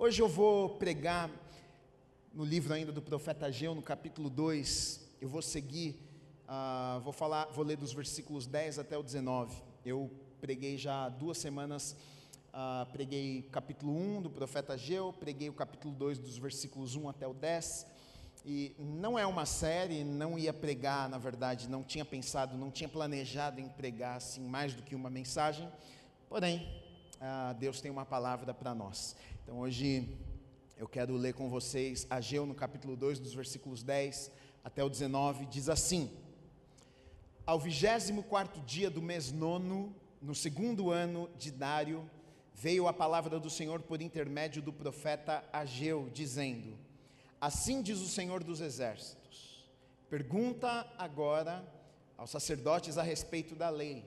Hoje eu vou pregar no livro ainda do profeta Ageu, no capítulo 2. Eu vou seguir, uh, vou falar, vou ler dos versículos 10 até o 19. Eu preguei já duas semanas, uh, preguei capítulo 1 do profeta Ageu, preguei o capítulo 2 dos versículos 1 até o 10. E não é uma série, não ia pregar, na verdade, não tinha pensado, não tinha planejado em pregar assim mais do que uma mensagem. Porém, uh, Deus tem uma palavra para nós. Então hoje eu quero ler com vocês Ageu no capítulo 2, dos versículos 10 até o 19, diz assim: Ao vigésimo quarto dia do mês nono, no segundo ano de Dário, veio a palavra do Senhor por intermédio do profeta Ageu, dizendo: Assim diz o Senhor dos Exércitos: Pergunta agora aos sacerdotes a respeito da lei.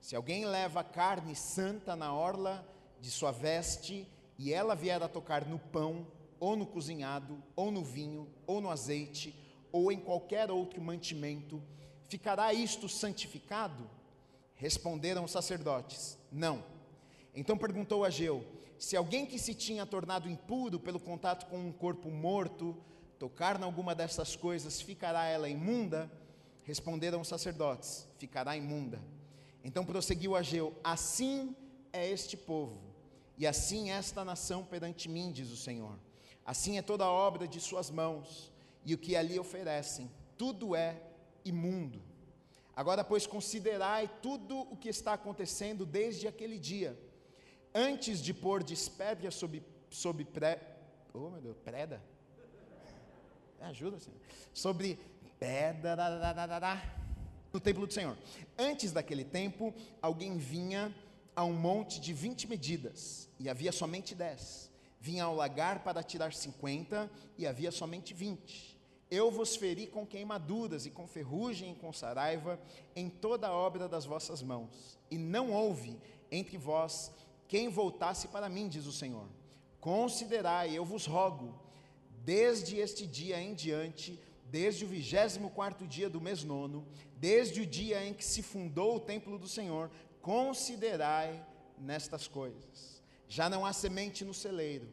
Se alguém leva carne santa na orla de sua veste, e ela vier a tocar no pão, ou no cozinhado, ou no vinho, ou no azeite, ou em qualquer outro mantimento, ficará isto santificado? Responderam os sacerdotes: Não. Então perguntou Ageu: Se alguém que se tinha tornado impuro pelo contato com um corpo morto, tocar em alguma dessas coisas, ficará ela imunda? Responderam os sacerdotes: Ficará imunda. Então prosseguiu Ageu: Assim é este povo e assim esta nação perante mim, diz o Senhor. Assim é toda a obra de suas mãos, e o que ali oferecem, tudo é imundo. Agora, pois, considerai tudo o que está acontecendo desde aquele dia, antes de pôr despédia sobre, sobre pré, oh meu Deus, preda? Ajuda, Senhor. Sobre pedra no templo do Senhor. Antes daquele tempo, alguém vinha a um monte de 20 medidas, e havia somente 10. Vinha ao lagar para tirar 50, e havia somente 20. Eu vos feri com queimaduras e com ferrugem e com saraiva em toda a obra das vossas mãos. E não houve entre vós quem voltasse para mim, diz o Senhor. Considerai, eu vos rogo, desde este dia em diante, desde o vigésimo quarto dia do mês nono, desde o dia em que se fundou o templo do Senhor, considerai nestas coisas. Já não há semente no celeiro.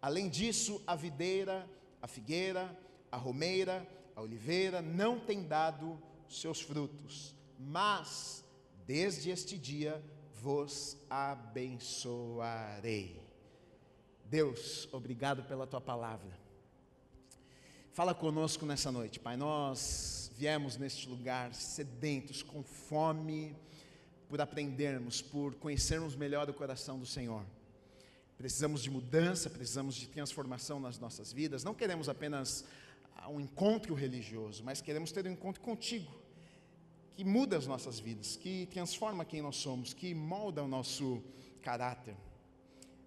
Além disso, a videira, a figueira, a romeira, a oliveira não tem dado seus frutos. Mas, desde este dia, vos abençoarei. Deus, obrigado pela tua palavra. Fala conosco nessa noite, Pai. Nós viemos neste lugar sedentos, com fome por aprendermos, por conhecermos melhor o coração do Senhor. Precisamos de mudança, precisamos de transformação nas nossas vidas. Não queremos apenas ah, um encontro religioso, mas queremos ter um encontro contigo, que muda as nossas vidas, que transforma quem nós somos, que molda o nosso caráter.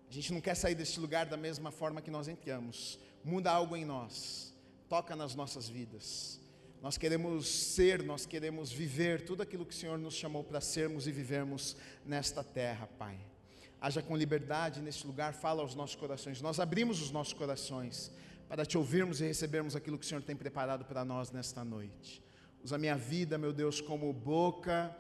A gente não quer sair deste lugar da mesma forma que nós entramos. Muda algo em nós, toca nas nossas vidas. Nós queremos ser, nós queremos viver tudo aquilo que o Senhor nos chamou para sermos e vivermos nesta terra, Pai. Haja com liberdade neste lugar, fala aos nossos corações. Nós abrimos os nossos corações para te ouvirmos e recebermos aquilo que o Senhor tem preparado para nós nesta noite. Usa minha vida, meu Deus, como boca,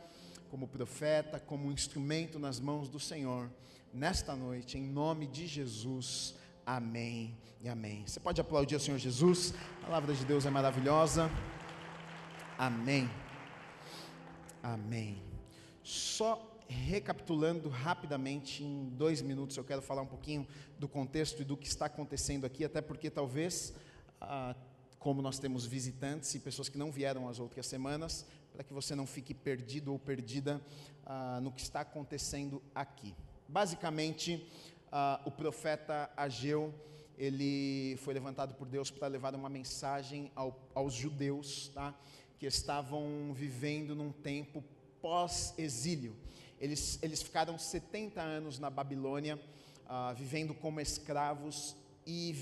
como profeta, como instrumento nas mãos do Senhor, nesta noite, em nome de Jesus. Amém e amém. Você pode aplaudir o Senhor Jesus, a palavra de Deus é maravilhosa. Amém. Amém. Só recapitulando rapidamente, em dois minutos, eu quero falar um pouquinho do contexto e do que está acontecendo aqui, até porque talvez, ah, como nós temos visitantes e pessoas que não vieram as outras semanas, para que você não fique perdido ou perdida ah, no que está acontecendo aqui. Basicamente, ah, o profeta Ageu, ele foi levantado por Deus para levar uma mensagem ao, aos judeus, tá? Que estavam vivendo num tempo pós-exílio. Eles, eles ficaram 70 anos na Babilônia, uh, vivendo como escravos, e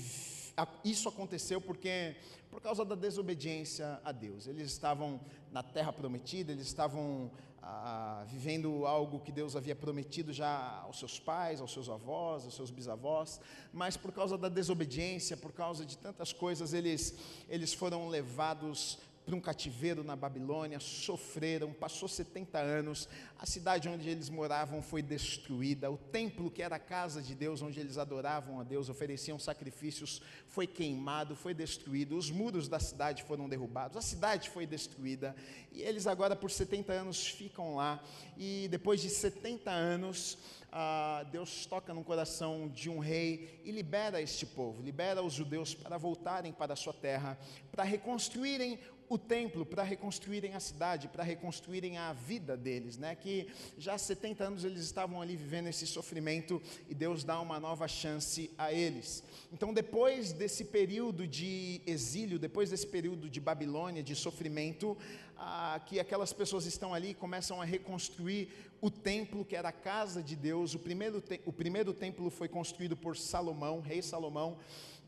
isso aconteceu porque por causa da desobediência a Deus. Eles estavam na terra prometida, eles estavam ah, vivendo algo que Deus havia prometido já aos seus pais, aos seus avós, aos seus bisavós, mas por causa da desobediência, por causa de tantas coisas, eles, eles foram levados para um cativeiro na Babilônia, sofreram, passou 70 anos, a cidade onde eles moravam foi destruída, o templo que era a casa de Deus, onde eles adoravam a Deus, ofereciam sacrifícios, foi queimado, foi destruído, os muros da cidade foram derrubados, a cidade foi destruída, e eles agora por 70 anos ficam lá, e depois de 70 anos, ah, Deus toca no coração de um rei e libera este povo, libera os judeus para voltarem para a sua terra, para reconstruírem o templo para reconstruírem a cidade, para reconstruírem a vida deles, né? Que já há 70 anos eles estavam ali vivendo esse sofrimento e Deus dá uma nova chance a eles. Então, depois desse período de exílio, depois desse período de Babilônia, de sofrimento, ah, que aquelas pessoas estão ali começam a reconstruir o templo que era a casa de Deus. O primeiro, o primeiro templo foi construído por Salomão, rei Salomão,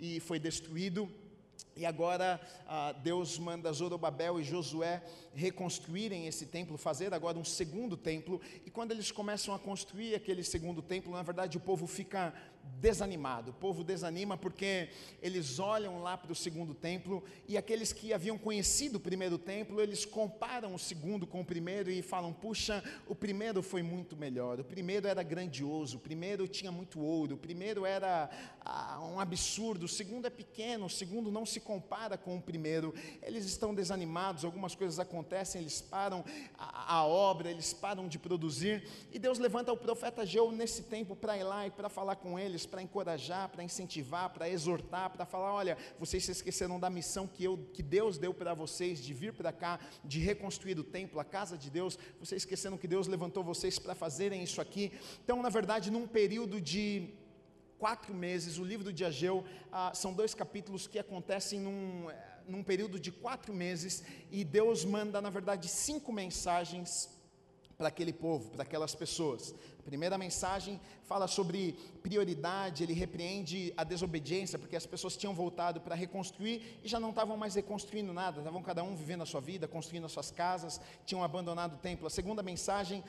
e foi destruído e agora ah, Deus manda Zorobabel e Josué reconstruírem esse templo, fazer agora um segundo templo. E quando eles começam a construir aquele segundo templo, na verdade o povo fica desanimado. O povo desanima porque eles olham lá para o segundo templo e aqueles que haviam conhecido o primeiro templo, eles comparam o segundo com o primeiro e falam: puxa, o primeiro foi muito melhor, o primeiro era grandioso, o primeiro tinha muito ouro, o primeiro era ah, um absurdo, o segundo é pequeno, o segundo não se compara com o primeiro. Eles estão desanimados, algumas coisas acontecem, eles param a, a obra, eles param de produzir e Deus levanta o profeta Geu nesse tempo para ir lá e para falar com eles eles para encorajar, para incentivar, para exortar, para falar: olha, vocês se esqueceram da missão que, eu, que Deus deu para vocês de vir para cá, de reconstruir o templo, a casa de Deus. Vocês esqueceram que Deus levantou vocês para fazerem isso aqui. Então, na verdade, num período de quatro meses, o livro de Ageu, ah, são dois capítulos que acontecem num, num período de quatro meses, e Deus manda, na verdade, cinco mensagens para aquele povo, para aquelas pessoas. Primeira mensagem fala sobre prioridade, ele repreende a desobediência, porque as pessoas tinham voltado para reconstruir e já não estavam mais reconstruindo nada, estavam cada um vivendo a sua vida, construindo as suas casas, tinham abandonado o templo. A segunda mensagem,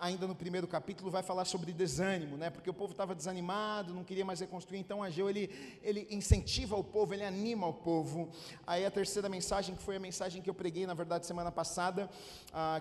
ainda no primeiro capítulo, vai falar sobre desânimo, né? porque o povo estava desanimado, não queria mais reconstruir, então Ageu ele, ele incentiva o povo, ele anima o povo. Aí a terceira mensagem, que foi a mensagem que eu preguei, na verdade, semana passada,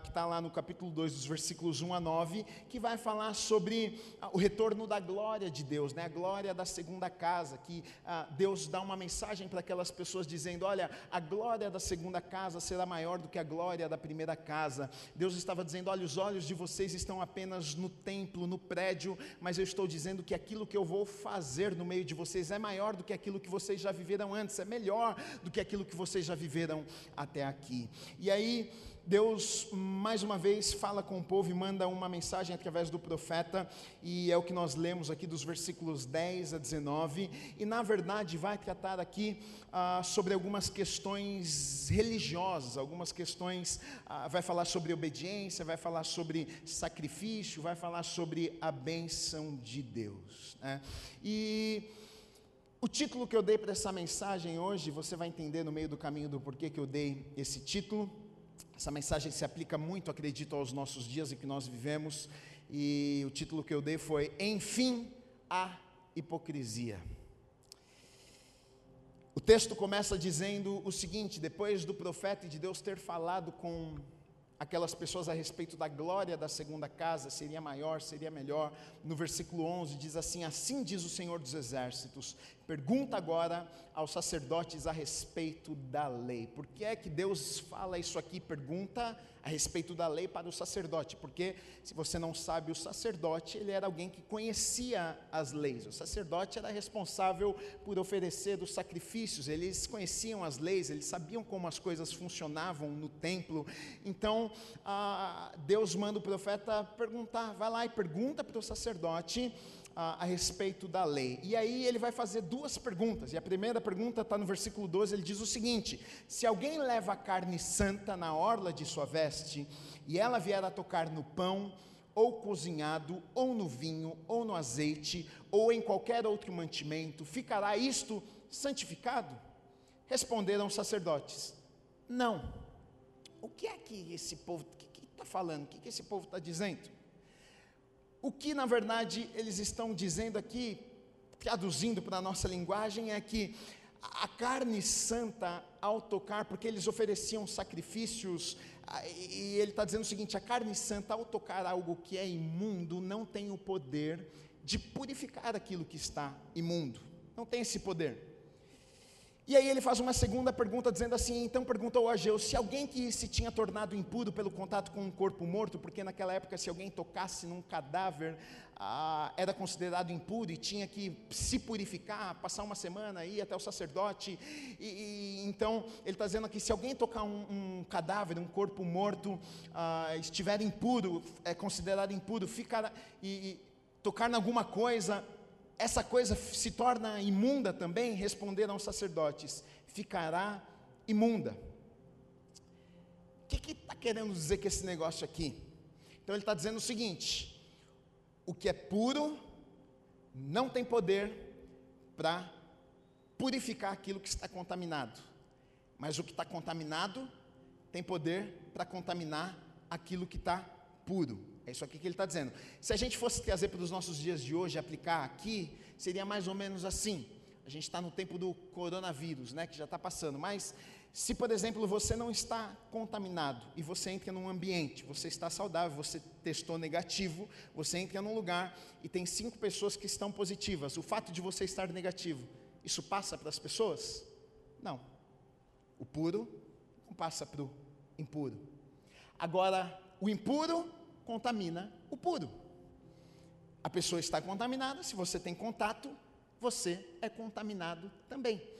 que está lá no capítulo 2, dos versículos 1 a 9, que vai falar sobre ah, o retorno da glória de Deus, né? a glória da segunda casa, que ah, Deus dá uma mensagem para aquelas pessoas dizendo: olha, a glória da segunda casa será maior do que a glória da primeira casa. Deus estava dizendo: olha, os olhos de vocês estão apenas no templo, no prédio, mas eu estou dizendo que aquilo que eu vou fazer no meio de vocês é maior do que aquilo que vocês já viveram antes, é melhor do que aquilo que vocês já viveram até aqui. E aí, Deus mais uma vez fala com o povo e manda uma mensagem através do profeta, e é o que nós lemos aqui dos versículos 10 a 19, e na verdade vai tratar aqui ah, sobre algumas questões religiosas, algumas questões, ah, vai falar sobre obediência, vai falar sobre sacrifício, vai falar sobre a bênção de Deus. Né? E. O título que eu dei para essa mensagem hoje, você vai entender no meio do caminho do porquê que eu dei esse título. Essa mensagem se aplica muito, acredito, aos nossos dias em que nós vivemos, e o título que eu dei foi Enfim a hipocrisia. O texto começa dizendo o seguinte: depois do profeta e de Deus ter falado com aquelas pessoas a respeito da glória da segunda casa, seria maior, seria melhor. No versículo 11 diz assim: Assim diz o Senhor dos Exércitos: Pergunta agora aos sacerdotes a respeito da lei. Por que é que Deus fala isso aqui? Pergunta a respeito da lei para o sacerdote, porque se você não sabe, o sacerdote, ele era alguém que conhecia as leis. O sacerdote era responsável por oferecer os sacrifícios, eles conheciam as leis, eles sabiam como as coisas funcionavam no templo. Então, Deus manda o profeta perguntar, vai lá e pergunta para o sacerdote a, a, respeito da lei. E aí ele vai fazer duas perguntas. E a primeira pergunta está no versículo 12, ele diz o seguinte: Se alguém leva carne santa na orla de sua veste, e ela vier a tocar no pão, ou cozinhado, ou no vinho, ou no azeite, ou em qualquer outro mantimento, ficará isto santificado? Responderam os sacerdotes: Não. O que é que esse povo está falando? O que, que esse povo está dizendo? O que na verdade eles estão dizendo aqui, traduzindo para a nossa linguagem, é que a carne santa ao tocar, porque eles ofereciam sacrifícios, e ele está dizendo o seguinte: a carne santa ao tocar algo que é imundo não tem o poder de purificar aquilo que está imundo, não tem esse poder. E aí ele faz uma segunda pergunta, dizendo assim: então perguntou a Ageu se alguém que se tinha tornado impuro pelo contato com um corpo morto, porque naquela época, se alguém tocasse num cadáver, ah, era considerado impuro e tinha que se purificar, passar uma semana, ir até o sacerdote. E, e então ele está dizendo aqui: se alguém tocar um, um cadáver, um corpo morto, ah, estiver impuro, é considerado impuro, ficar e, e tocar em alguma coisa essa coisa se torna imunda também, responderam os sacerdotes: ficará imunda. O que está querendo dizer com esse negócio aqui? Então ele está dizendo o seguinte: o que é puro não tem poder para purificar aquilo que está contaminado, mas o que está contaminado tem poder para contaminar aquilo que está puro. É isso aqui que ele está dizendo. Se a gente fosse trazer para os nossos dias de hoje, aplicar aqui, seria mais ou menos assim. A gente está no tempo do coronavírus, né, que já está passando. Mas se, por exemplo, você não está contaminado e você entra num ambiente, você está saudável, você testou negativo, você entra num lugar e tem cinco pessoas que estão positivas. O fato de você estar negativo, isso passa para as pessoas? Não. O puro não passa para o impuro. Agora, o impuro contamina o puro. A pessoa está contaminada, se você tem contato, você é contaminado também.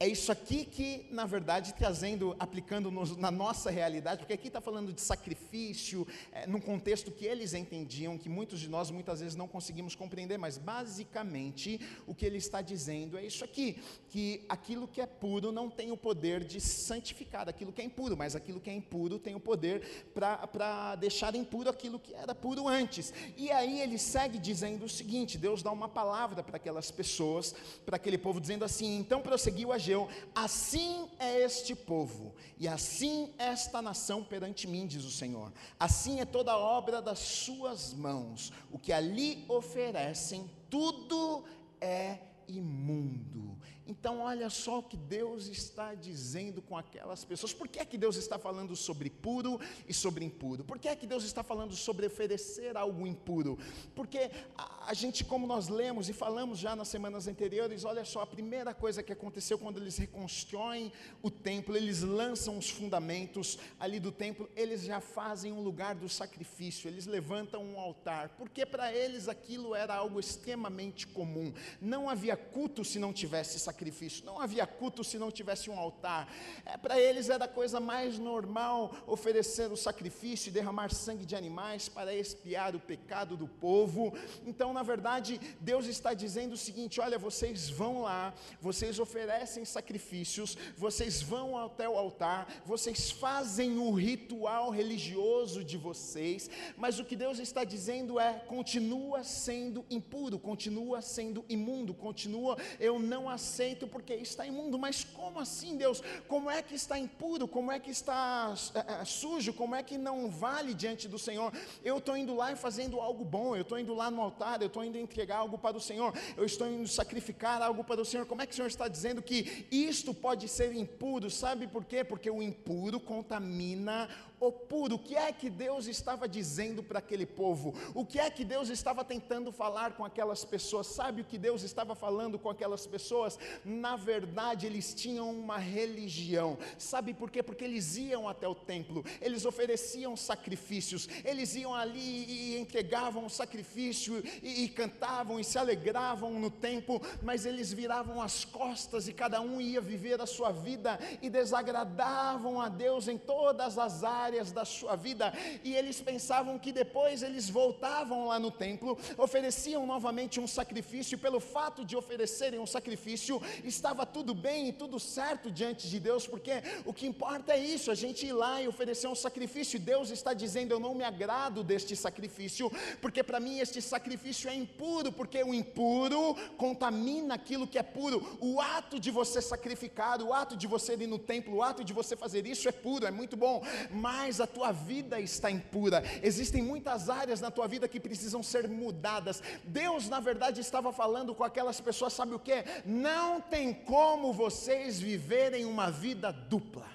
É isso aqui que, na verdade, trazendo, aplicando na nossa realidade, porque aqui está falando de sacrifício, é, num contexto que eles entendiam, que muitos de nós muitas vezes não conseguimos compreender, mas basicamente o que ele está dizendo é isso aqui: que aquilo que é puro não tem o poder de santificar aquilo que é impuro, mas aquilo que é impuro tem o poder para deixar impuro aquilo que era puro antes. E aí ele segue dizendo o seguinte: Deus dá uma palavra para aquelas pessoas, para aquele povo, dizendo assim: então prosseguiu a Ageu: Assim é este povo, e assim esta nação perante mim, diz o Senhor. Assim é toda a obra das suas mãos. O que ali oferecem, tudo é imundo. Então, olha só o que Deus está dizendo com aquelas pessoas. Por que é que Deus está falando sobre puro e sobre impuro? Por que é que Deus está falando sobre oferecer algo impuro? Porque a, a gente, como nós lemos e falamos já nas semanas anteriores, olha só, a primeira coisa que aconteceu quando eles reconstroem o templo, eles lançam os fundamentos ali do templo, eles já fazem um lugar do sacrifício, eles levantam um altar, porque para eles aquilo era algo extremamente comum. Não havia culto se não tivesse sacrifício sacrifício, não havia culto se não tivesse um altar. É, Para eles era a coisa mais normal oferecer o sacrifício e derramar sangue de animais para expiar o pecado do povo. Então, na verdade, Deus está dizendo o seguinte: olha, vocês vão lá, vocês oferecem sacrifícios, vocês vão até o altar, vocês fazem o ritual religioso de vocês, mas o que Deus está dizendo é: continua sendo impuro, continua sendo imundo, continua, eu não aceito aceito porque está imundo. Mas como assim, Deus? Como é que está impuro? Como é que está é, sujo? Como é que não vale diante do Senhor? Eu estou indo lá e fazendo algo bom, eu estou indo lá no altar, eu estou indo entregar algo para o Senhor, eu estou indo sacrificar algo para o Senhor. Como é que o Senhor está dizendo que isto pode ser impuro? Sabe por quê? Porque o impuro contamina o puro. O que é que Deus estava dizendo para aquele povo? O que é que Deus estava tentando falar com aquelas pessoas? Sabe o que Deus estava falando com aquelas pessoas? Na verdade, eles tinham uma religião. Sabe por quê? Porque eles iam até o templo, eles ofereciam sacrifícios, eles iam ali e entregavam o sacrifício e, e cantavam e se alegravam no templo, mas eles viravam as costas e cada um ia viver a sua vida e desagradavam a Deus em todas as áreas da sua vida, e eles pensavam que depois eles voltavam lá no templo, ofereciam novamente um sacrifício, pelo fato de oferecerem um sacrifício, estava tudo bem e tudo certo diante de Deus, porque o que importa é isso, a gente ir lá e oferecer um sacrifício, Deus está dizendo: Eu não me agrado deste sacrifício, porque para mim este sacrifício é impuro, porque o impuro contamina aquilo que é puro. O ato de você sacrificar, o ato de você ir no templo, o ato de você fazer isso é puro, é muito bom, mas a tua vida está impura. Existem muitas áreas na tua vida que precisam ser mudadas. Deus, na verdade, estava falando com aquelas pessoas, sabe o que? Não tem como vocês viverem uma vida dupla.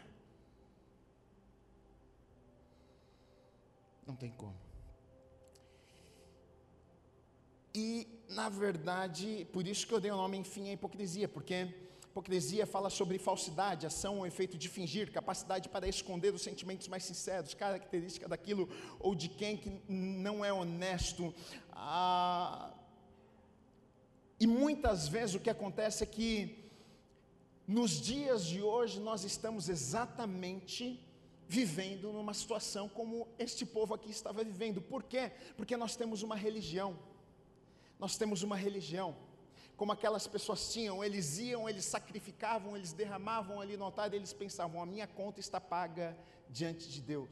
Não tem como. E, na verdade, por isso que eu dei o nome, enfim, à hipocrisia, porque hipocrisia fala sobre falsidade, ação ou efeito de fingir, capacidade para esconder os sentimentos mais sinceros, característica daquilo ou de quem que não é honesto. Ah, e muitas vezes o que acontece é que, nos dias de hoje, nós estamos exatamente vivendo numa situação como este povo aqui estava vivendo. Por quê? Porque nós temos uma religião. Nós temos uma religião. Como aquelas pessoas tinham, eles iam, eles sacrificavam, eles derramavam ali no altar, e eles pensavam: a minha conta está paga diante de Deus.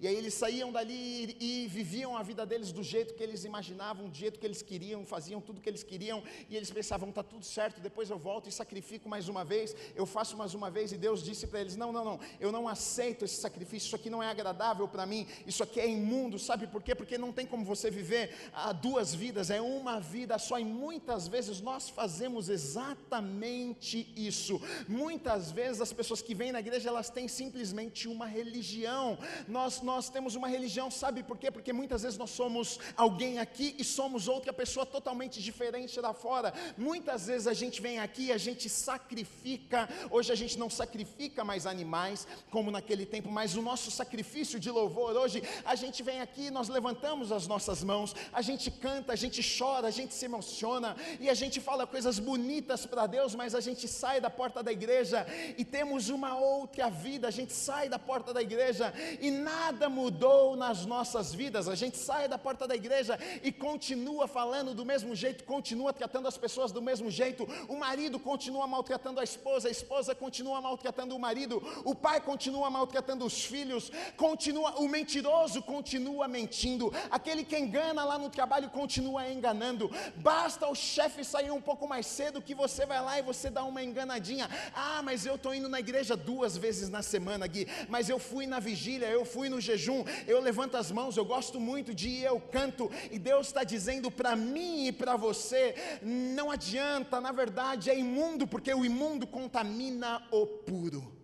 E aí eles saíam dali e, e, viviam a vida deles do jeito que eles imaginavam, do jeito que eles queriam, faziam tudo que eles queriam, e eles pensavam, está tudo certo, depois eu volto e sacrifico mais uma vez, eu faço mais uma vez, e Deus disse para eles: não, não, não, eu não aceito esse sacrifício, isso aqui não é agradável para mim, isso aqui é imundo, sabe por quê? Porque não tem como você viver a duas vidas, é uma vida só, e muitas vezes nós fazemos exatamente isso. Muitas vezes as pessoas que vêm na igreja, elas têm simplesmente uma religião, nós nós temos uma religião, sabe por quê? Porque muitas vezes nós somos alguém aqui e somos outra pessoa totalmente diferente lá fora. Muitas vezes a gente vem aqui e a gente sacrifica. Hoje a gente não sacrifica mais animais, como naquele tempo, mas o nosso sacrifício de louvor, hoje a gente vem aqui, nós levantamos as nossas mãos, a gente canta, a gente chora, a gente se emociona e a gente fala coisas bonitas para Deus, mas a gente sai da porta da igreja e temos uma outra vida, a gente sai da porta da igreja e nada nada mudou nas nossas vidas. A gente sai da porta da igreja e continua falando do mesmo jeito, continua tratando as pessoas do mesmo jeito. O marido continua maltratando a esposa, a esposa continua maltratando o marido, o pai continua maltratando os filhos, continua o mentiroso continua mentindo, aquele que engana lá no trabalho continua enganando. Basta o chefe sair um pouco mais cedo que você vai lá e você dá uma enganadinha. Ah, mas eu estou indo na igreja duas vezes na semana, Gui, mas eu fui na vigília, eu fui no jejum, eu levanto as mãos, eu gosto muito de eu canto, e Deus está dizendo para mim e para você: não adianta, na verdade é imundo, porque o imundo contamina o puro.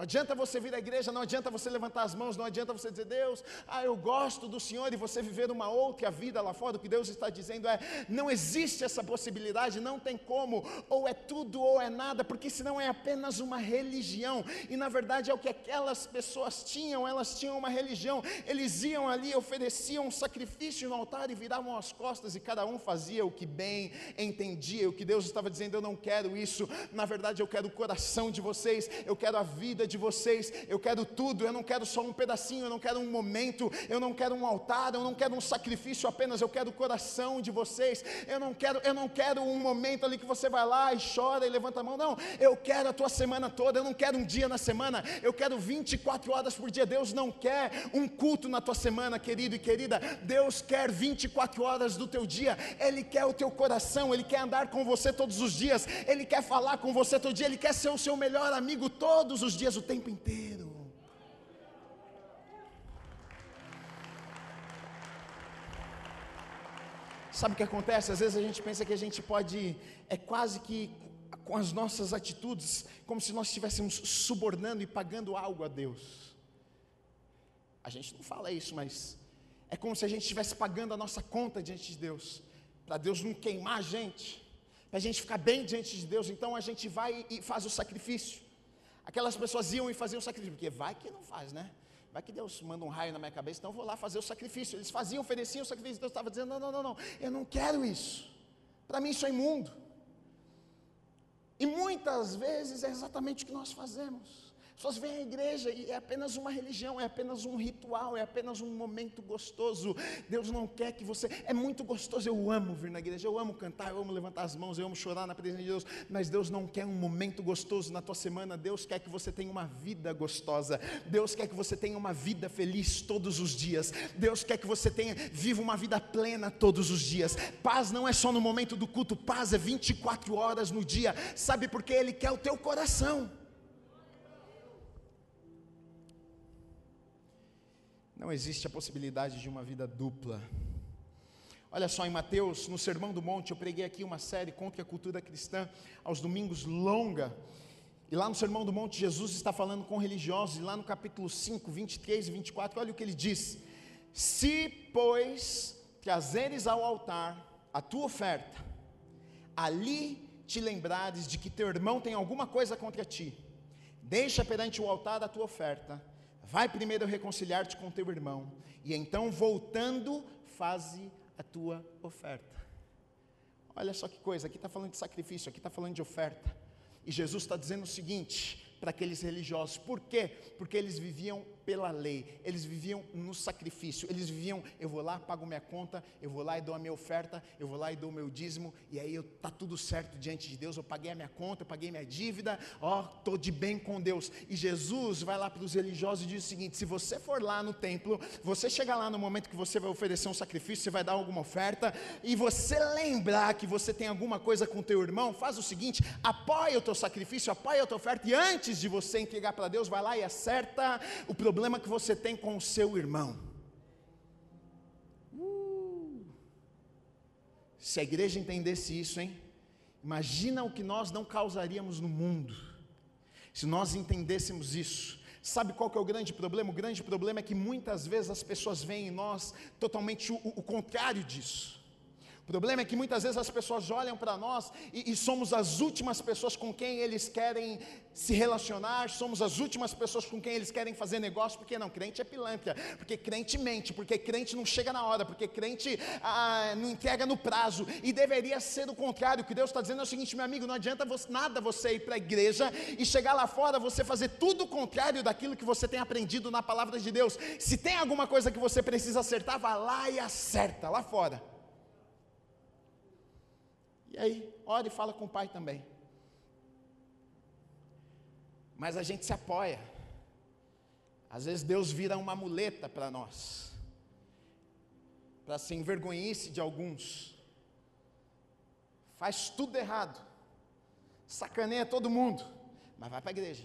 Não adianta você vir à igreja, não adianta você levantar as mãos, não adianta você dizer, Deus, ah, eu gosto do Senhor e você viver uma outra vida lá fora. O que Deus está dizendo é: não existe essa possibilidade, não tem como, ou é tudo ou é nada, porque senão é apenas uma religião. E na verdade é o que aquelas pessoas tinham, elas tinham uma religião. Eles iam ali, ofereciam um sacrifício no altar e viravam as costas, e cada um fazia o que bem entendia. O que Deus estava dizendo, eu não quero isso, na verdade eu quero o coração de vocês, eu quero a vida de vocês, eu quero tudo, eu não quero só um pedacinho, eu não quero um momento, eu não quero um altar, eu não quero um sacrifício apenas, eu quero o coração de vocês, eu não quero, eu não quero um momento ali que você vai lá e chora e levanta a mão, não, eu quero a tua semana toda, eu não quero um dia na semana, eu quero 24 horas por dia, Deus não quer um culto na tua semana, querido e querida, Deus quer 24 horas do teu dia, Ele quer o teu coração, Ele quer andar com você todos os dias, Ele quer falar com você todo dia, Ele quer ser o seu melhor amigo todos os dias, o tempo inteiro. Sabe o que acontece? Às vezes a gente pensa que a gente pode, é quase que com as nossas atitudes, como se nós estivéssemos subornando e pagando algo a Deus. A gente não fala isso, mas é como se a gente estivesse pagando a nossa conta diante de Deus, para Deus não queimar a gente, para a gente ficar bem diante de Deus. Então a gente vai e faz o sacrifício. Aquelas pessoas iam e faziam o sacrifício, porque vai que não faz, né? Vai que Deus manda um raio na minha cabeça, então eu vou lá fazer o sacrifício. Eles faziam, ofereciam o sacrifício. Deus estava dizendo: não, não, não, não, eu não quero isso. Para mim isso é imundo. E muitas vezes é exatamente o que nós fazemos pessoas vêm à igreja e é apenas uma religião, é apenas um ritual, é apenas um momento gostoso. Deus não quer que você. É muito gostoso, eu amo vir na igreja, eu amo cantar, eu amo levantar as mãos, eu amo chorar na presença de Deus, mas Deus não quer um momento gostoso na tua semana. Deus quer que você tenha uma vida gostosa. Deus quer que você tenha uma vida feliz todos os dias. Deus quer que você tenha, viva uma vida plena todos os dias. Paz não é só no momento do culto, paz é 24 horas no dia. Sabe por quê? Ele quer o teu coração. Não existe a possibilidade de uma vida dupla. Olha só, em Mateus, no Sermão do Monte, eu preguei aqui uma série contra a cultura cristã, aos domingos, longa. E lá no Sermão do Monte, Jesus está falando com religiosos, e lá no capítulo 5, 23 e 24, olha o que ele diz: Se, pois, trazeres ao altar a tua oferta, ali te lembrares de que teu irmão tem alguma coisa contra ti, deixa perante o altar a tua oferta, vai primeiro reconciliar-te com teu irmão, e então voltando, faze a tua oferta. Olha só que coisa, aqui está falando de sacrifício, aqui está falando de oferta. E Jesus está dizendo o seguinte: para aqueles religiosos. Por quê? Porque eles viviam pela lei, eles viviam no sacrifício, eles viviam, eu vou lá, pago minha conta, eu vou lá e dou a minha oferta, eu vou lá e dou o meu dízimo, e aí eu, tá tudo certo diante de Deus, eu paguei a minha conta, eu paguei minha dívida, ó, estou de bem com Deus. E Jesus vai lá para os religiosos e diz o seguinte: se você for lá no templo, você chegar lá no momento que você vai oferecer um sacrifício, você vai dar alguma oferta, e você lembrar que você tem alguma coisa com o teu irmão, faz o seguinte: apoia o teu sacrifício, apoia a tua oferta, e antes de você entregar para Deus, vai lá e acerta o problema que você tem com o seu irmão. Uh, se a igreja entendesse isso, hein? Imagina o que nós não causaríamos no mundo, se nós entendêssemos isso. Sabe qual que é o grande problema? O grande problema é que muitas vezes as pessoas veem em nós totalmente o, o contrário disso. O problema é que muitas vezes as pessoas olham para nós e, e, somos as últimas pessoas com quem eles querem se relacionar, somos as últimas pessoas com quem eles querem fazer negócio, porque não, crente é pilantra, porque crente mente, porque crente não chega na hora, porque crente ah, não entrega no prazo, e deveria ser o contrário, o que Deus está dizendo é o seguinte, meu amigo, não adianta você, nada você ir para a igreja e chegar lá fora, você fazer tudo o contrário daquilo que você tem aprendido na palavra de Deus, se tem alguma coisa que você precisa acertar, vá lá e acerta, lá fora, aí, ora e fala com o pai também. Mas a gente se apoia. Às vezes Deus vira uma muleta para nós, para se envergonhice de alguns. Faz tudo errado, sacaneia todo mundo, mas vai para a igreja.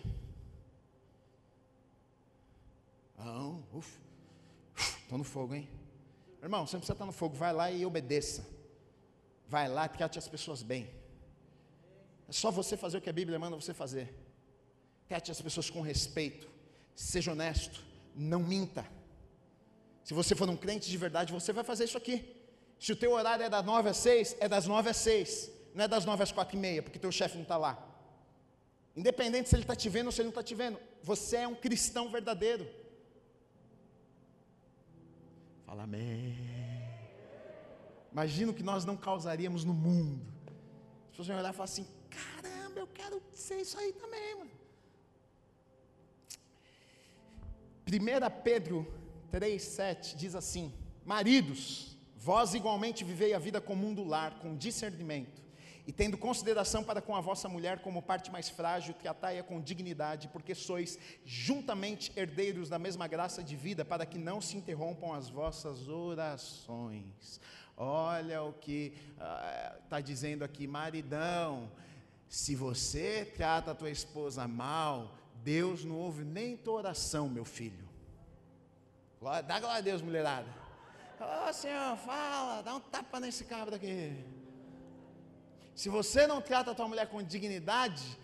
Não, ufa, estou no fogo, hein? Irmão, você não precisa estar no fogo, vai lá e obedeça. Vai lá, trate as pessoas bem. É só você fazer o que a Bíblia manda você fazer. Trate as pessoas com respeito. Seja honesto. Não minta. Se você for um crente de verdade, você vai fazer isso aqui. Se o teu horário é das nove às seis, é das nove às seis. Não é das nove às quatro e meia, porque teu chefe não está lá. Independente se ele está te vendo ou se ele não está te vendo. Você é um cristão verdadeiro. Fala amém. Imagina o que nós não causaríamos no mundo. As pessoas vão olhar e falar assim: caramba, eu quero ser isso aí também, mano. 1 Pedro 3,7 diz assim: Maridos, vós igualmente vivei a vida comum do lar, com discernimento, e tendo consideração para com a vossa mulher como parte mais frágil, tratai-a com dignidade, porque sois juntamente herdeiros da mesma graça de vida, para que não se interrompam as vossas orações. Olha o que está ah, dizendo aqui, maridão. Se você trata a tua esposa mal, Deus não ouve nem tua oração, meu filho. Dá glória a Deus, mulherada. Ô oh, Senhor, fala, dá um tapa nesse cabra aqui. Se você não trata a tua mulher com dignidade,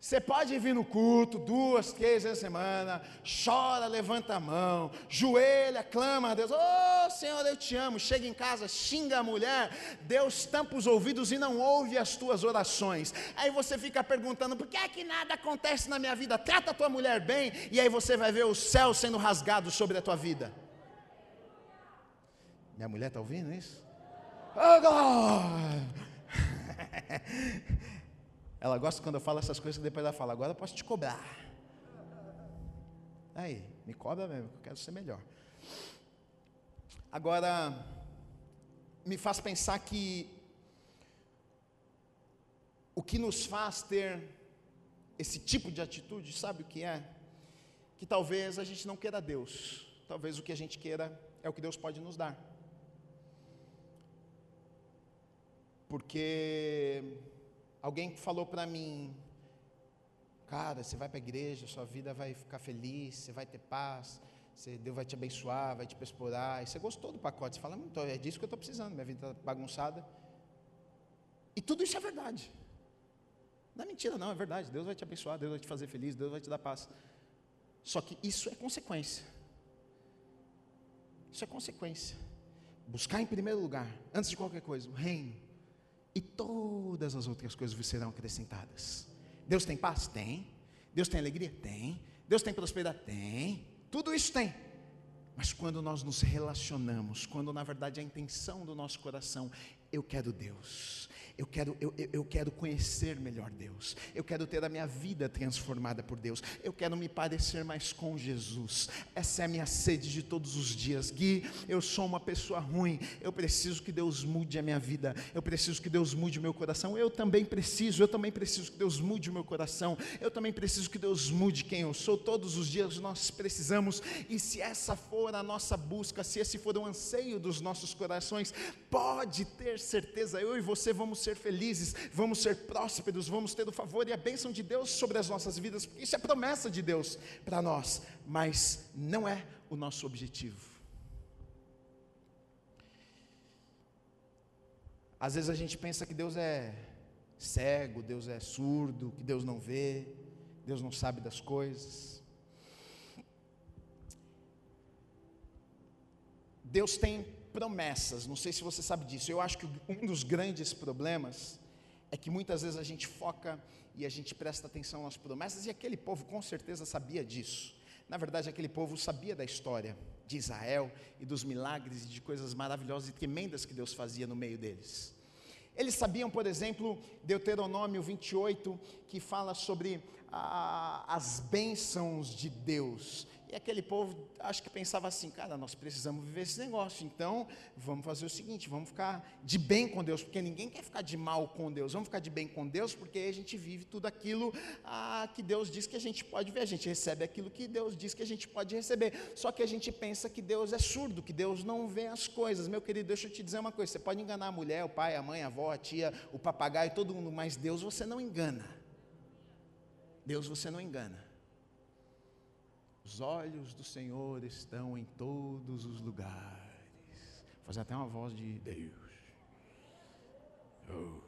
você pode vir no culto duas, três vezes na semana, chora, levanta a mão, joelha, clama a Deus, oh Senhor, eu te amo. Chega em casa, xinga a mulher, Deus tampa os ouvidos e não ouve as tuas orações. Aí você fica perguntando, por que é que nada acontece na minha vida? Trata a tua mulher bem, e aí você vai ver o céu sendo rasgado sobre a tua vida. Minha mulher está ouvindo isso? Oh, God! Ela gosta quando eu falo essas coisas, depois ela fala, agora eu posso te cobrar. Aí, me cobra mesmo, eu quero ser melhor. Agora, me faz pensar que o que nos faz ter esse tipo de atitude, sabe o que é? Que talvez a gente não queira Deus, talvez o que a gente queira é o que Deus pode nos dar. Porque Alguém falou para mim, cara, você vai para a igreja, sua vida vai ficar feliz, você vai ter paz, você, Deus vai te abençoar, vai te explorar, e você gostou do pacote, você fala, então, é disso que eu estou precisando, minha vida está bagunçada. E tudo isso é verdade. Não é mentira, não, é verdade. Deus vai te abençoar, Deus vai te fazer feliz, Deus vai te dar paz. Só que isso é consequência. Isso é consequência. Buscar em primeiro lugar, antes de qualquer coisa, o reino. E todas as outras coisas vos serão acrescentadas. Deus tem paz? Tem. Deus tem alegria? Tem. Deus tem prosperidade? Tem. Tudo isso tem. Mas quando nós nos relacionamos, quando na verdade a intenção do nosso coração, eu quero Deus, eu quero, eu, eu quero conhecer melhor Deus. Eu quero ter a minha vida transformada por Deus. Eu quero me parecer mais com Jesus. Essa é a minha sede de todos os dias. Gui, eu sou uma pessoa ruim. Eu preciso que Deus mude a minha vida. Eu preciso que Deus mude o meu coração. Eu também preciso. Eu também preciso que Deus mude o meu coração. Eu também preciso que Deus mude quem eu sou. Todos os dias nós precisamos. E se essa for a nossa busca, se esse for o anseio dos nossos corações, pode ter certeza, eu e você vamos ser felizes, vamos ser prósperos, vamos ter o favor e a bênção de Deus sobre as nossas vidas, porque isso é promessa de Deus para nós, mas não é o nosso objetivo. Às vezes a gente pensa que Deus é cego, Deus é surdo, que Deus não vê, Deus não sabe das coisas. Deus tem promessas, não sei se você sabe disso. Eu acho que um dos grandes problemas é que muitas vezes a gente foca e a gente presta atenção nas promessas, e aquele povo com certeza sabia disso. Na verdade, aquele povo sabia da história de Israel e dos milagres e de coisas maravilhosas e tremendas que Deus fazia no meio deles. Eles sabiam, por exemplo, Deuteronômio 28, que fala sobre as bênçãos de Deus. E aquele povo, acho que pensava assim, cara, nós precisamos viver esse negócio, então vamos fazer o seguinte, vamos ficar de bem com Deus, porque ninguém quer ficar de mal com Deus, vamos ficar de bem com Deus, porque a gente vive tudo aquilo ah, que Deus diz que a gente pode ver, a gente recebe aquilo que Deus diz que a gente pode receber, só que a gente pensa que Deus é surdo, que Deus não vê as coisas, meu querido, deixa eu te dizer uma coisa, você pode enganar a mulher, o pai, a mãe, a avó, a tia, o papagaio, todo mundo, mas Deus você não engana, Deus você não engana, os olhos do Senhor estão em todos os lugares. Vou fazer até uma voz de Deus. Oh.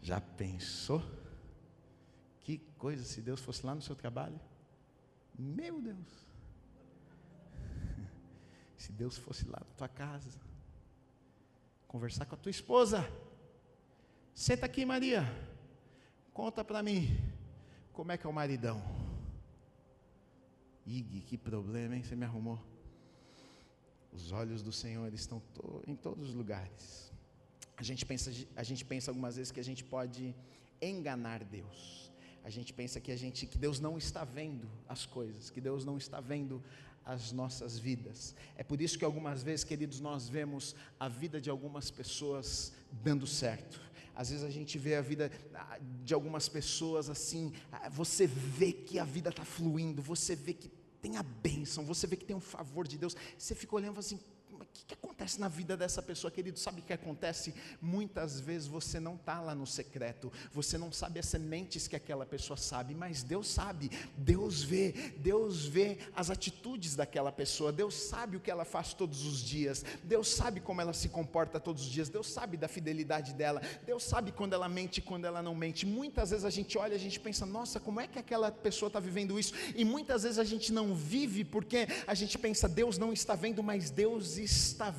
Já pensou? Que coisa se Deus fosse lá no seu trabalho? Meu Deus! Se Deus fosse lá na tua casa, conversar com a tua esposa. Senta aqui, Maria. Conta para mim. Como é que é o maridão? Ig, que problema, hein? Você me arrumou. Os olhos do Senhor estão to em todos os lugares. A gente, pensa, a gente pensa algumas vezes que a gente pode enganar Deus. A gente pensa que, a gente, que Deus não está vendo as coisas, que Deus não está vendo as nossas vidas. É por isso que algumas vezes, queridos, nós vemos a vida de algumas pessoas dando certo às vezes a gente vê a vida ah, de algumas pessoas assim, ah, você vê que a vida está fluindo, você vê que tem a bênção, você vê que tem um favor de Deus, você fica olhando assim, que, que acontece na vida dessa pessoa, querido? Sabe o que acontece? Muitas vezes você não está lá no secreto, você não sabe as sementes que aquela pessoa sabe, mas Deus sabe, Deus vê, Deus vê as atitudes daquela pessoa, Deus sabe o que ela faz todos os dias, Deus sabe como ela se comporta todos os dias, Deus sabe da fidelidade dela, Deus sabe quando ela mente e quando ela não mente. Muitas vezes a gente olha, a gente pensa, nossa, como é que aquela pessoa está vivendo isso? E muitas vezes a gente não vive porque a gente pensa, Deus não está vendo, mas Deus está está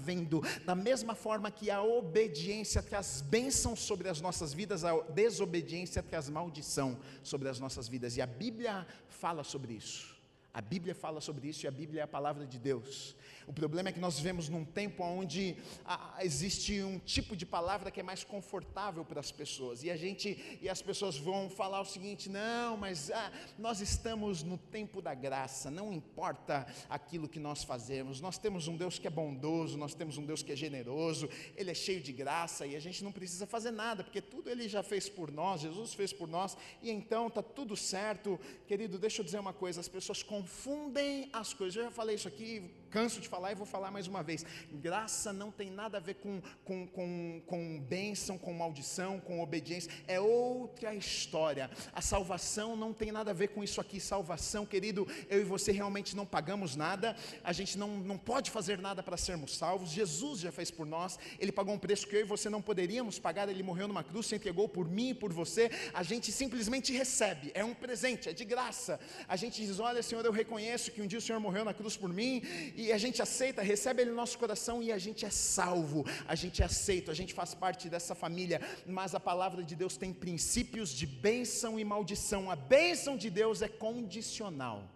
da mesma forma que a obediência traz bênção sobre as nossas vidas, a desobediência traz maldição sobre as nossas vidas, e a Bíblia fala sobre isso. A Bíblia fala sobre isso e a Bíblia é a palavra de Deus. O problema é que nós vivemos num tempo onde ah, existe um tipo de palavra que é mais confortável para as pessoas. E a gente e as pessoas vão falar o seguinte: "Não, mas ah, nós estamos no tempo da graça, não importa aquilo que nós fazemos. Nós temos um Deus que é bondoso, nós temos um Deus que é generoso, ele é cheio de graça e a gente não precisa fazer nada, porque tudo ele já fez por nós, Jesus fez por nós, e então tá tudo certo". Querido, deixa eu dizer uma coisa, as pessoas confundem as coisas. Eu já falei isso aqui canso de falar e vou falar mais uma vez. Graça não tem nada a ver com, com, com, com bênção, com maldição, com obediência, é outra história. A salvação não tem nada a ver com isso aqui. Salvação, querido, eu e você realmente não pagamos nada, a gente não, não pode fazer nada para sermos salvos. Jesus já fez por nós, ele pagou um preço que eu e você não poderíamos pagar, ele morreu numa cruz, se entregou por mim e por você. A gente simplesmente recebe, é um presente, é de graça. A gente diz: Olha, Senhor, eu reconheço que um dia o Senhor morreu na cruz por mim, e a gente aceita, recebe Ele no nosso coração e a gente é salvo, a gente é aceito, a gente faz parte dessa família, mas a palavra de Deus tem princípios de bênção e maldição, a bênção de Deus é condicional.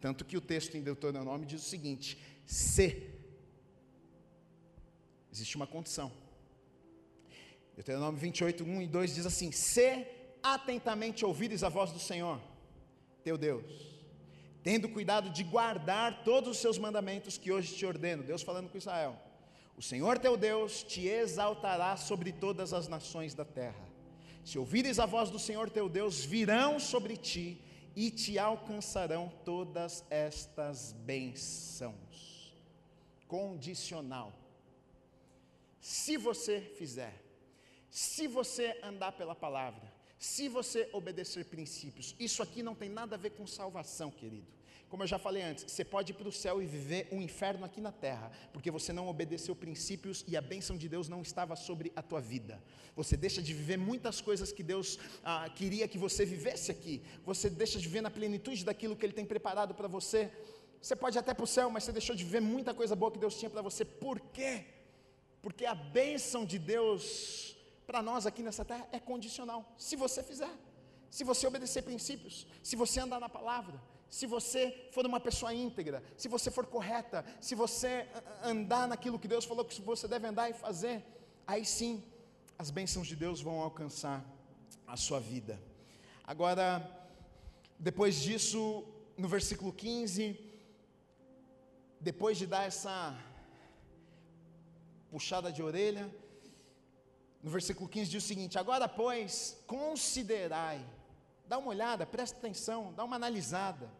Tanto que o texto em Deuteronômio diz o seguinte: se existe uma condição. Deuteronômio 28, 1 e 2 diz assim: Se atentamente ouvires a voz do Senhor, teu Deus, tendo cuidado de guardar todos os seus mandamentos que hoje te ordeno, Deus falando com Israel, o Senhor teu Deus te exaltará sobre todas as nações da terra. Se ouvires a voz do Senhor teu Deus, virão sobre ti e te alcançarão todas estas bênçãos. Condicional. Se você fizer, se você andar pela palavra, se você obedecer princípios, isso aqui não tem nada a ver com salvação, querido. Como eu já falei antes, você pode ir para o céu e viver um inferno aqui na terra, porque você não obedeceu princípios e a bênção de Deus não estava sobre a tua vida. Você deixa de viver muitas coisas que Deus ah, queria que você vivesse aqui. Você deixa de viver na plenitude daquilo que Ele tem preparado para você. Você pode ir até para o céu, mas você deixou de viver muita coisa boa que Deus tinha para você. Por quê? Porque a bênção de Deus para nós aqui nessa terra é condicional. Se você fizer, se você obedecer princípios, se você andar na palavra, se você for uma pessoa íntegra, se você for correta, se você andar naquilo que Deus falou que você deve andar e fazer, aí sim as bênçãos de Deus vão alcançar a sua vida. Agora, depois disso, no versículo 15, depois de dar essa puxada de orelha, no versículo 15 diz o seguinte: Agora, pois, considerai, dá uma olhada, presta atenção, dá uma analisada,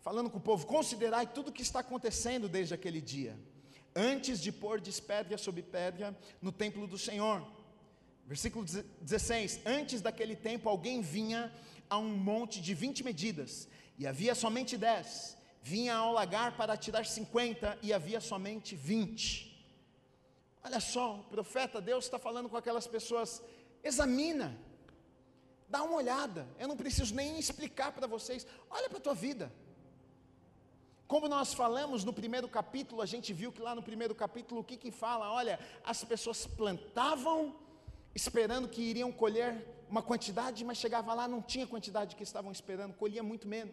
falando com o povo, considerai tudo o que está acontecendo desde aquele dia, antes de pôr pedra sobre pedra no templo do Senhor. Versículo 16: Antes daquele tempo, alguém vinha a um monte de 20 medidas, e havia somente 10, vinha ao lagar para tirar 50, e havia somente 20. Olha só, o profeta, Deus está falando com aquelas pessoas, examina, dá uma olhada, eu não preciso nem explicar para vocês, olha para a tua vida. Como nós falamos no primeiro capítulo, a gente viu que lá no primeiro capítulo o que que fala? Olha, as pessoas plantavam esperando que iriam colher uma quantidade, mas chegava lá não tinha quantidade que estavam esperando, colhia muito menos.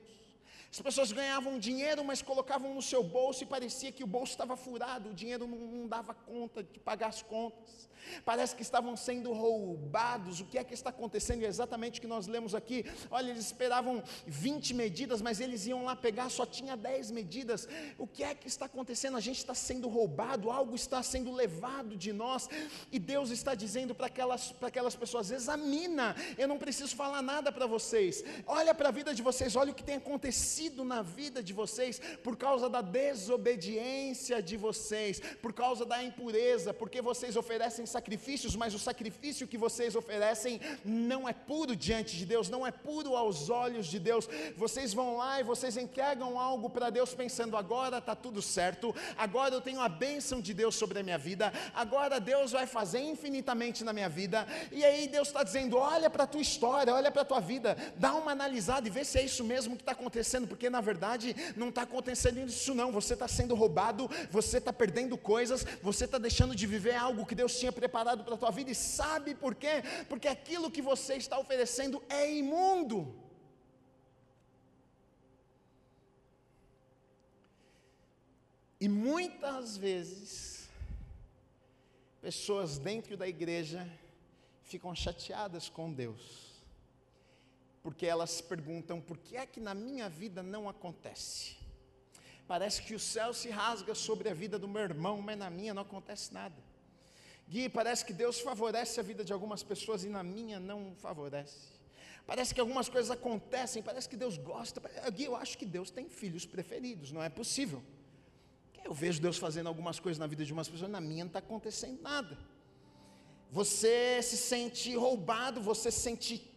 As pessoas ganhavam dinheiro, mas colocavam no seu bolso e parecia que o bolso estava furado, o dinheiro não, não dava conta de pagar as contas. Parece que estavam sendo roubados. O que é que está acontecendo? É exatamente o que nós lemos aqui. Olha, eles esperavam 20 medidas, mas eles iam lá pegar, só tinha 10 medidas. O que é que está acontecendo? A gente está sendo roubado, algo está sendo levado de nós. E Deus está dizendo para aquelas, para aquelas pessoas: examina, eu não preciso falar nada para vocês. Olha para a vida de vocês, olha o que tem acontecido na vida de vocês por causa da desobediência de vocês, por causa da impureza, porque vocês oferecem sacrifícios, mas o sacrifício que vocês oferecem não é puro diante de Deus, não é puro aos olhos de Deus. Vocês vão lá e vocês entregam algo para Deus pensando: agora está tudo certo, agora eu tenho a bênção de Deus sobre a minha vida, agora Deus vai fazer infinitamente na minha vida. E aí Deus está dizendo: olha para a tua história, olha para a tua vida, dá uma analisada e vê se é isso mesmo que está acontecendo, porque na verdade não está acontecendo isso, não. Você está sendo roubado, você está perdendo coisas, você está deixando de viver algo que Deus tinha preparado para a tua vida, e sabe por quê? Porque aquilo que você está oferecendo é imundo. E muitas vezes, pessoas dentro da igreja ficam chateadas com Deus, porque elas perguntam: por que é que na minha vida não acontece? Parece que o céu se rasga sobre a vida do meu irmão, mas na minha não acontece nada. Gui, parece que Deus favorece a vida de algumas pessoas e na minha não favorece. Parece que algumas coisas acontecem, parece que Deus gosta. Gui, eu acho que Deus tem filhos preferidos, não é possível. Eu vejo Deus fazendo algumas coisas na vida de umas pessoas, na minha não está acontecendo nada. Você se sente roubado, você se sente ah,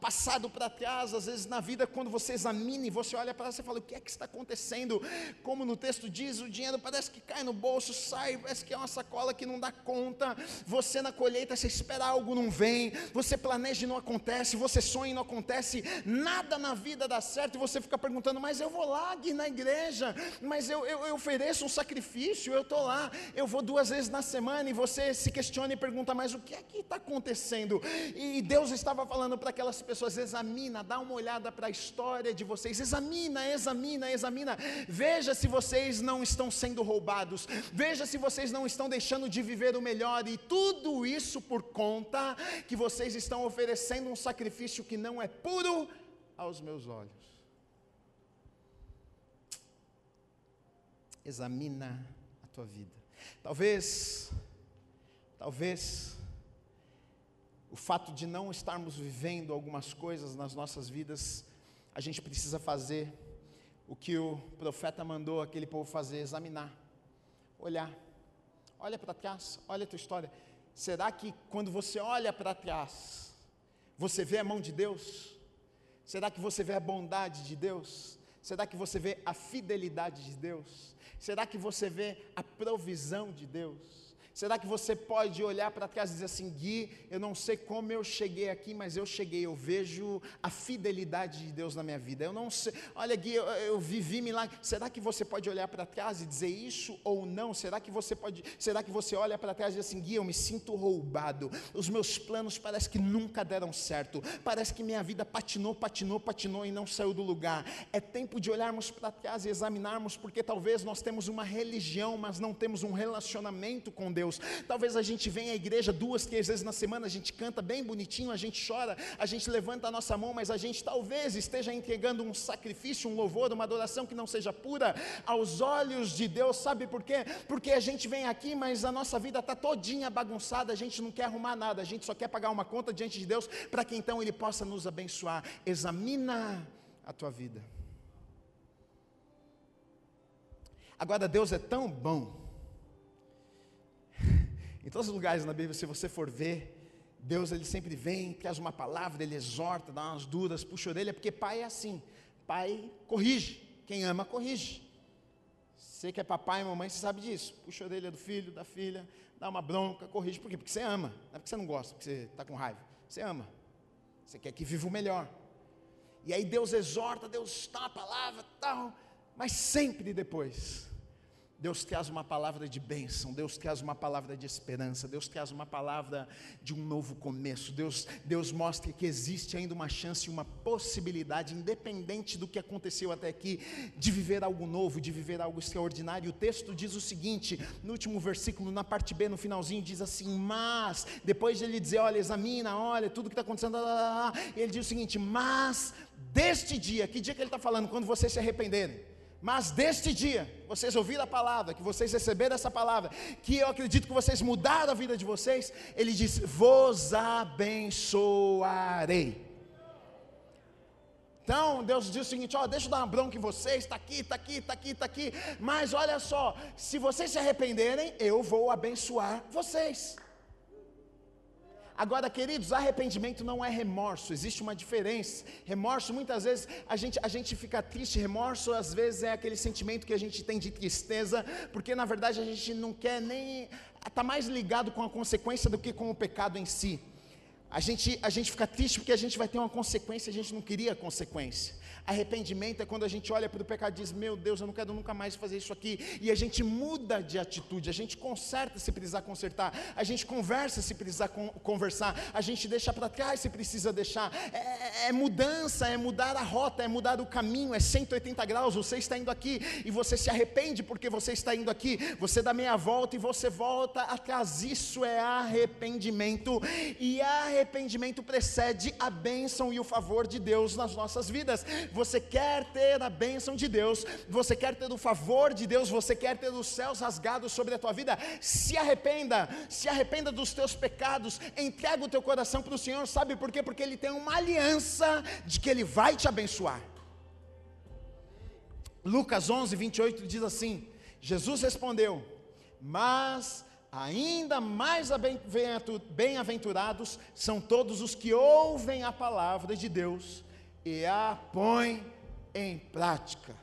passado para trás, às vezes na vida, quando você examina e você olha para lá, você fala: o que é que está acontecendo? Como no texto diz, o dinheiro parece que cai no bolso, sai, parece que é uma sacola que não dá conta. Você na colheita, você espera algo, não vem. Você planeja e não acontece. Você sonha e não acontece. Nada na vida dá certo e você fica perguntando: mas eu vou lá na igreja, mas eu, eu, eu ofereço um sacrifício, eu estou lá, eu vou duas vezes na semana e você se questiona e pergunta: mas o que é que está acontecendo? E Deus estava falando para aquelas pessoas: examina, dá uma olhada para a história de vocês, examina, examina, examina, veja se vocês não estão sendo roubados, veja se vocês não estão deixando de viver o melhor, e tudo isso por conta que vocês estão oferecendo um sacrifício que não é puro aos meus olhos. Examina a tua vida. Talvez, talvez o fato de não estarmos vivendo algumas coisas nas nossas vidas, a gente precisa fazer o que o profeta mandou aquele povo fazer, examinar, olhar. Olha para trás, olha a tua história. Será que quando você olha para trás, você vê a mão de Deus? Será que você vê a bondade de Deus? Será que você vê a fidelidade de Deus? Será que você vê a provisão de Deus? Será que você pode olhar para trás e dizer assim, Gui, eu não sei como eu cheguei aqui, mas eu cheguei, eu vejo a fidelidade de Deus na minha vida. Eu não sei, olha Gui, eu, eu vivi milagre. Será que você pode olhar para trás e dizer isso ou não? Será que você pode, será que você olha para trás e diz assim, Gui, eu me sinto roubado. Os meus planos parece que nunca deram certo. Parece que minha vida patinou, patinou, patinou e não saiu do lugar. É tempo de olharmos para trás e examinarmos, porque talvez nós temos uma religião, mas não temos um relacionamento com Deus. Deus. Talvez a gente venha à igreja duas, três vezes na semana, a gente canta bem bonitinho, a gente chora, a gente levanta a nossa mão, mas a gente talvez esteja entregando um sacrifício, um louvor, uma adoração que não seja pura aos olhos de Deus. Sabe por quê? Porque a gente vem aqui, mas a nossa vida está todinha bagunçada, a gente não quer arrumar nada, a gente só quer pagar uma conta diante de Deus para que então Ele possa nos abençoar. Examina a tua vida. Agora, Deus é tão bom em todos os lugares na Bíblia, se você for ver, Deus ele sempre vem, traz uma palavra, ele exorta, dá umas duras, puxa a orelha, porque pai é assim. Pai corrige, quem ama corrige. Você que é papai e mamãe, você sabe disso. Puxa a orelha do filho, da filha, dá uma bronca, corrige. Por quê? Porque você ama. Não é porque você não gosta, porque você está com raiva. Você ama. Você quer que viva o melhor. E aí Deus exorta, Deus dá uma palavra, tal, mas sempre depois Deus traz uma palavra de bênção, Deus traz uma palavra de esperança, Deus traz uma palavra de um novo começo. Deus, Deus mostra que existe ainda uma chance, uma possibilidade, independente do que aconteceu até aqui, de viver algo novo, de viver algo extraordinário. O texto diz o seguinte, no último versículo, na parte B, no finalzinho, diz assim: Mas, depois de ele dizer, olha, examina, olha, tudo que está acontecendo, lá, lá, lá, ele diz o seguinte: Mas deste dia, que dia que ele está falando? Quando vocês se arrependerem mas deste dia, vocês ouviram a palavra, que vocês receberam essa palavra, que eu acredito que vocês mudaram a vida de vocês, ele diz: Vos abençoarei. Então, Deus diz o seguinte: ó, deixa eu dar uma bronca em vocês, está aqui, está aqui, está aqui, está aqui, mas olha só, se vocês se arrependerem, eu vou abençoar vocês. Agora, queridos, arrependimento não é remorso, existe uma diferença. Remorso, muitas vezes, a gente, a gente fica triste, remorso, às vezes, é aquele sentimento que a gente tem de tristeza, porque na verdade a gente não quer nem. está mais ligado com a consequência do que com o pecado em si. A gente, a gente fica triste porque a gente vai ter uma consequência, a gente não queria a consequência. Arrependimento é quando a gente olha para o pecado e diz: Meu Deus, eu não quero nunca mais fazer isso aqui. E a gente muda de atitude, a gente conserta se precisar consertar, a gente conversa se precisar conversar, a gente deixa para trás se precisa deixar. É, é, é mudança, é mudar a rota, é mudar o caminho, é 180 graus. Você está indo aqui e você se arrepende porque você está indo aqui, você dá meia volta e você volta atrás. Isso é arrependimento. E arrependimento arrependimento precede a bênção e o favor de Deus nas nossas vidas. Você quer ter a bênção de Deus, você quer ter o favor de Deus, você quer ter os céus rasgados sobre a tua vida. Se arrependa, se arrependa dos teus pecados, entrega o teu coração para o Senhor, sabe por quê? Porque Ele tem uma aliança de que Ele vai te abençoar. Lucas 11, 28 diz assim: Jesus respondeu, mas ainda mais bem-aventurados são todos os que ouvem a palavra de Deus e a põem em prática.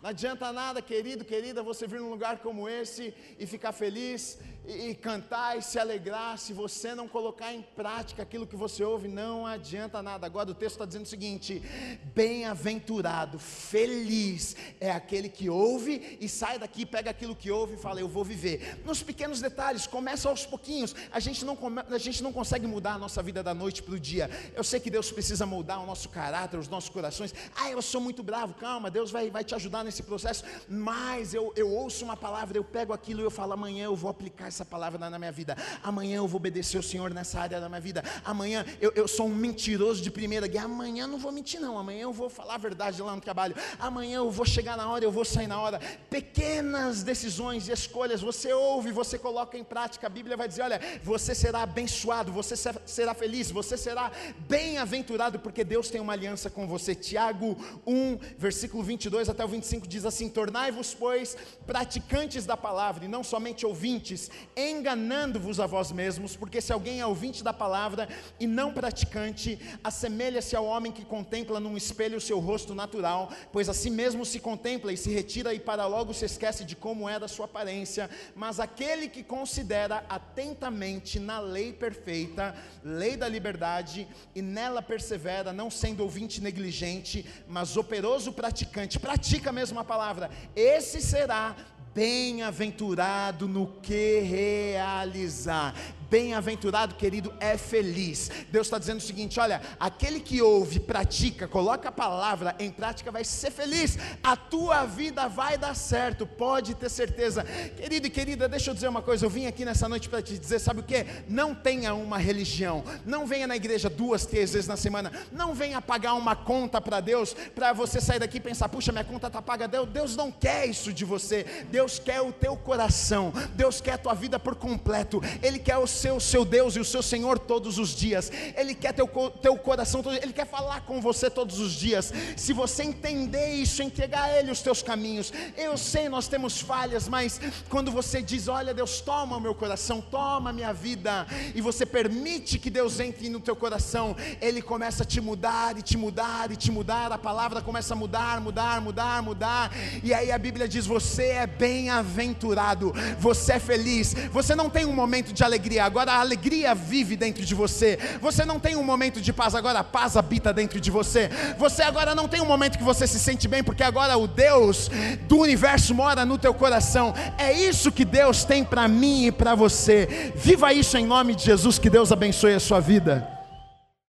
Não adianta nada, querido, querida, você vir num lugar como esse e ficar feliz e, cantar e se alegrar, se você não colocar em prática aquilo que você ouve, não adianta nada. Agora o texto está dizendo o seguinte: bem-aventurado, feliz é aquele que ouve e sai daqui, pega aquilo que ouve e fala, eu vou viver. Nos pequenos detalhes, começa aos pouquinhos. A gente não, come, a gente não consegue mudar a nossa vida da noite para o dia. Eu sei que Deus precisa mudar o nosso caráter, os nossos corações. Ah, eu sou muito bravo, calma, Deus vai, vai te ajudar nesse processo. Mas eu, eu ouço uma palavra, eu pego aquilo e eu falo, amanhã eu vou aplicar essa palavra na minha vida. Amanhã eu vou obedecer o Senhor nessa área da minha vida. Amanhã eu, eu sou um mentiroso de primeira guerra. Amanhã não vou mentir, não. Amanhã eu vou falar a verdade lá no trabalho. Amanhã eu vou chegar na hora, eu vou sair na hora. Pequenas decisões e escolhas, você ouve, você coloca em prática. A Bíblia vai dizer: olha, você será abençoado, você será feliz, você será bem-aventurado, porque Deus tem uma aliança com você. Tiago 1, versículo 22 até o 25 diz assim: Tornai-vos, pois, praticantes da palavra, e não somente ouvintes, enganando-vos a vós mesmos, porque se alguém é ouvinte da palavra e não praticante, assemelha-se ao homem que contempla num espelho o seu rosto natural, pois a si mesmo se contempla e se retira e para logo se esquece de como é da sua aparência, mas aquele que considera atentamente na lei perfeita, lei da liberdade, e nela persevera, não sendo ouvinte negligente, mas operoso praticante, pratica mesmo a palavra, esse será bem-aventurado no que realizar. Bem-aventurado, querido, é feliz. Deus está dizendo o seguinte: olha, aquele que ouve, pratica, coloca a palavra em prática, vai ser feliz. A tua vida vai dar certo, pode ter certeza. Querido e querida, deixa eu dizer uma coisa. Eu vim aqui nessa noite para te dizer: sabe o que? Não tenha uma religião. Não venha na igreja duas, três vezes na semana. Não venha pagar uma conta para Deus, para você sair daqui e pensar: puxa, minha conta está paga. Deus, Deus não quer isso de você. Deus quer o teu coração. Deus quer a tua vida por completo. Ele quer o ser o seu Deus e o seu Senhor todos os dias. Ele quer teu, teu coração, Ele quer falar com você todos os dias. Se você entender isso, entregar a Ele os teus caminhos. Eu sei, nós temos falhas, mas quando você diz: Olha, Deus, toma o meu coração, toma a minha vida, e você permite que Deus entre no teu coração, Ele começa a te mudar e te mudar e te mudar. A palavra começa a mudar, mudar, mudar, mudar. E aí a Bíblia diz: Você é bem-aventurado, você é feliz, você não tem um momento de alegria agora a alegria vive dentro de você. Você não tem um momento de paz, agora a paz habita dentro de você. Você agora não tem um momento que você se sente bem, porque agora o Deus do universo mora no teu coração. É isso que Deus tem para mim e para você. Viva isso em nome de Jesus, que Deus abençoe a sua vida.